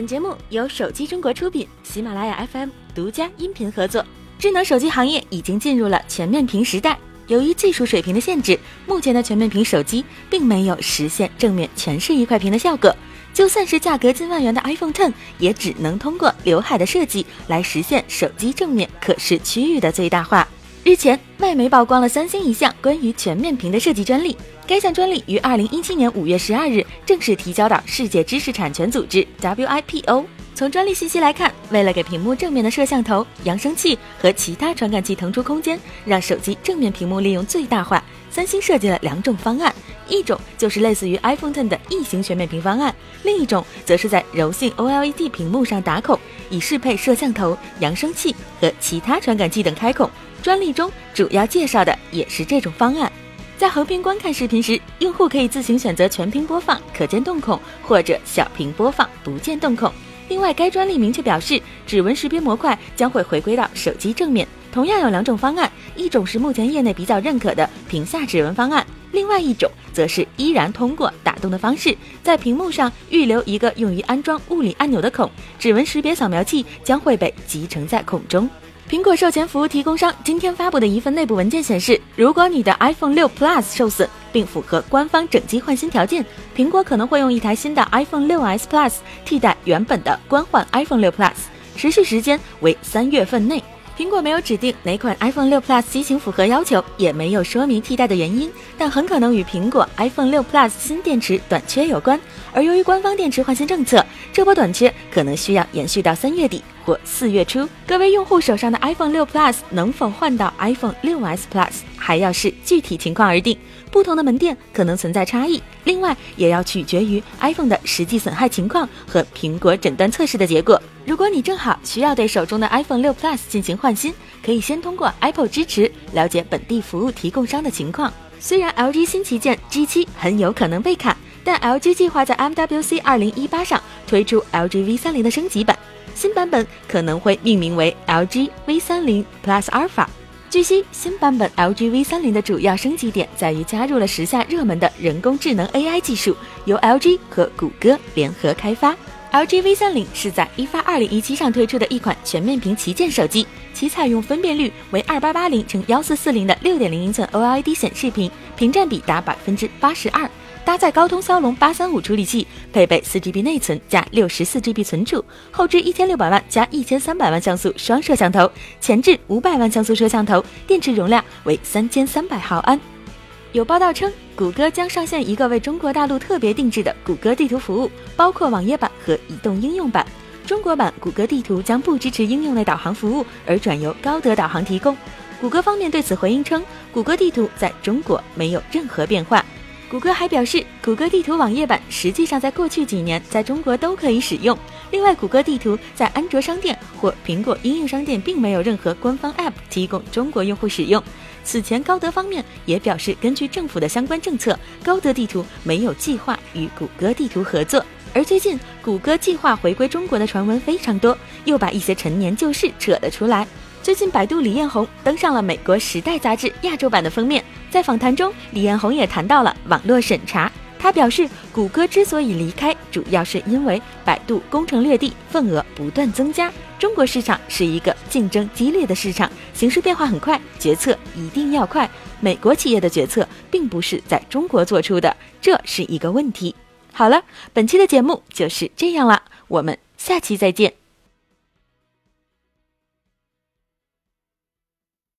本节目由手机中国出品，喜马拉雅 FM 独家音频合作。智能手机行业已经进入了全面屏时代，由于技术水平的限制，目前的全面屏手机并没有实现正面全是一块屏的效果。就算是价格近万元的 iPhone Ten，也只能通过刘海的设计来实现手机正面可视区域的最大化。日前，外媒曝光了三星一项关于全面屏的设计专利。该项专利于二零一七年五月十二日正式提交到世界知识产权组织 WIPO。从专利信息来看，为了给屏幕正面的摄像头、扬声器和其他传感器腾出空间，让手机正面屏幕利用最大化，三星设计了两种方案。一种就是类似于 iPhone Ten 的异形全面屏方案，另一种则是在柔性 OLED 屏幕上打孔，以适配摄像头、扬声器和其他传感器等开孔。专利中主要介绍的也是这种方案。在横屏观看视频时，用户可以自行选择全屏播放、可见动孔或者小屏播放、不见动孔。另外，该专利明确表示，指纹识别模块将会回归到手机正面。同样有两种方案，一种是目前业内比较认可的屏下指纹方案，另外一种则是依然通过打洞的方式，在屏幕上预留一个用于安装物理按钮的孔，指纹识别扫描器将会被集成在孔中。苹果授权服务提供商今天发布的一份内部文件显示，如果你的 iPhone 6 Plus 受损并符合官方整机换新条件，苹果可能会用一台新的 iPhone 6s Plus 替代原本的官换 iPhone 6 Plus，持续时间为三月份内。苹果没有指定哪款 iPhone 6 Plus 机型符合要求，也没有说明替代的原因，但很可能与苹果 iPhone 6 Plus 新电池短缺有关。而由于官方电池换新政策，这波短缺可能需要延续到三月底。或四月初，各位用户手上的 iPhone 6 Plus 能否换到 iPhone 6s Plus，还要视具体情况而定，不同的门店可能存在差异。另外，也要取决于 iPhone 的实际损害情况和苹果诊断测试的结果。如果你正好需要对手中的 iPhone 6 Plus 进行换新，可以先通过 Apple 支持了解本地服务提供商的情况。虽然 LG 新旗舰 G7 很有可能被砍，但 LG 计划在 MWC 2018上推出 LG V30 的升级版。新版本可能会命名为 LG V30 Plus Alpha。据悉，新版本 LG V30 的主要升级点在于加入了时下热门的人工智能 AI 技术，由 LG 和谷歌联合开发。LG V30 是在一发2017上推出的一款全面屏旗舰手机，其采用分辨率为2880乘1440的6.0英寸 OLED 显示屏，屏占比达百分之八十二。搭载高通骁龙八三五处理器，配备四 GB 内存加六十四 GB 存储，后置一千六百万加一千三百万像素双摄像头，前置五百万像素摄像头，电池容量为三千三百毫安。有报道称，谷歌将上线一个为中国大陆特别定制的谷歌地图服务，包括网页版和移动应用版。中国版谷歌地图将不支持应用类导航服务，而转由高德导航提供。谷歌方面对此回应称，谷歌地图在中国没有任何变化。谷歌还表示，谷歌地图网页版实际上在过去几年在中国都可以使用。另外，谷歌地图在安卓商店或苹果应用商店并没有任何官方 App 提供中国用户使用。此前，高德方面也表示，根据政府的相关政策，高德地图没有计划与谷歌地图合作。而最近，谷歌计划回归中国的传闻非常多，又把一些陈年旧事扯了出来。最近，百度李彦宏登上了美国《时代》杂志亚洲版的封面。在访谈中，李彦宏也谈到了网络审查。他表示，谷歌之所以离开，主要是因为百度攻城略地，份额不断增加。中国市场是一个竞争激烈的市场，形势变化很快，决策一定要快。美国企业的决策并不是在中国做出的，这是一个问题。好了，本期的节目就是这样了，我们下期再见。